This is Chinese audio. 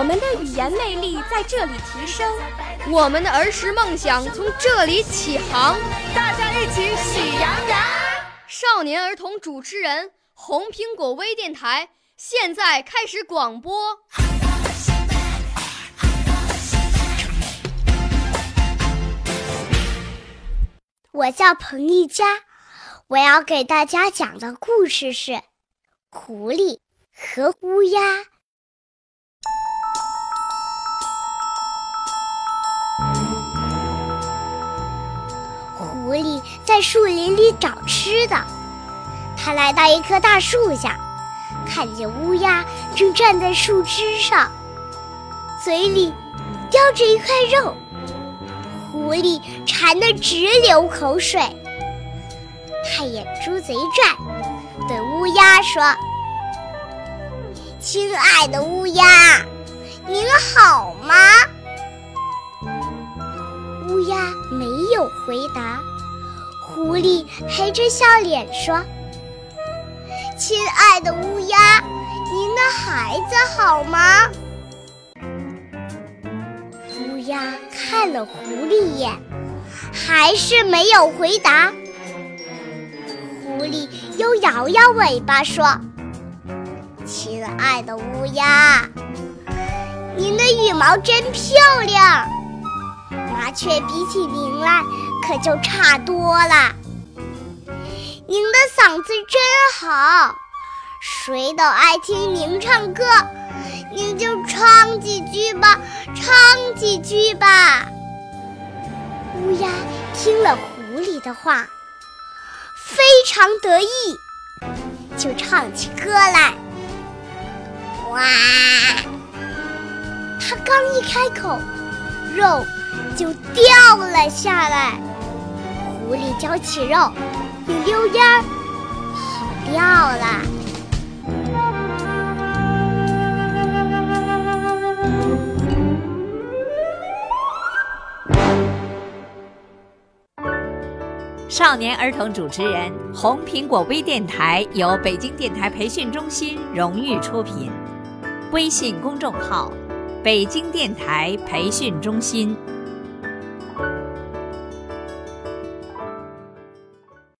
我们的语言魅力在这里提升，我们的儿时梦想从这里起航。大家一起喜羊羊。少年儿童主持人，红苹果微电台现在开始广播。我叫彭一佳，我要给大家讲的故事是《狐狸和乌鸦》。树林里找吃的，它来到一棵大树下，看见乌鸦正站在树枝上，嘴里叼着一块肉。狐狸馋得直流口水，它眼珠子一转，对乌鸦说：“亲爱的乌鸦，您好吗？”乌鸦没有回答。狐狸陪着笑脸说：“亲爱的乌鸦，您的孩子好吗？”乌鸦看了狐狸一眼，还是没有回答。狐狸又摇摇尾巴说：“亲爱的乌鸦，您的羽毛真漂亮，麻雀比起您来可就差多了。您的嗓子真好，谁都爱听您唱歌。”您就唱几句吧，唱几句吧。乌鸦听了狐狸的话，非常得意，就唱起歌来。哇！它刚一开口，肉就掉了下来。狐狸叼起肉，一溜烟儿跑掉了。少年儿童主持人，红苹果微电台由北京电台培训中心荣誉出品，微信公众号：北京电台培训中心。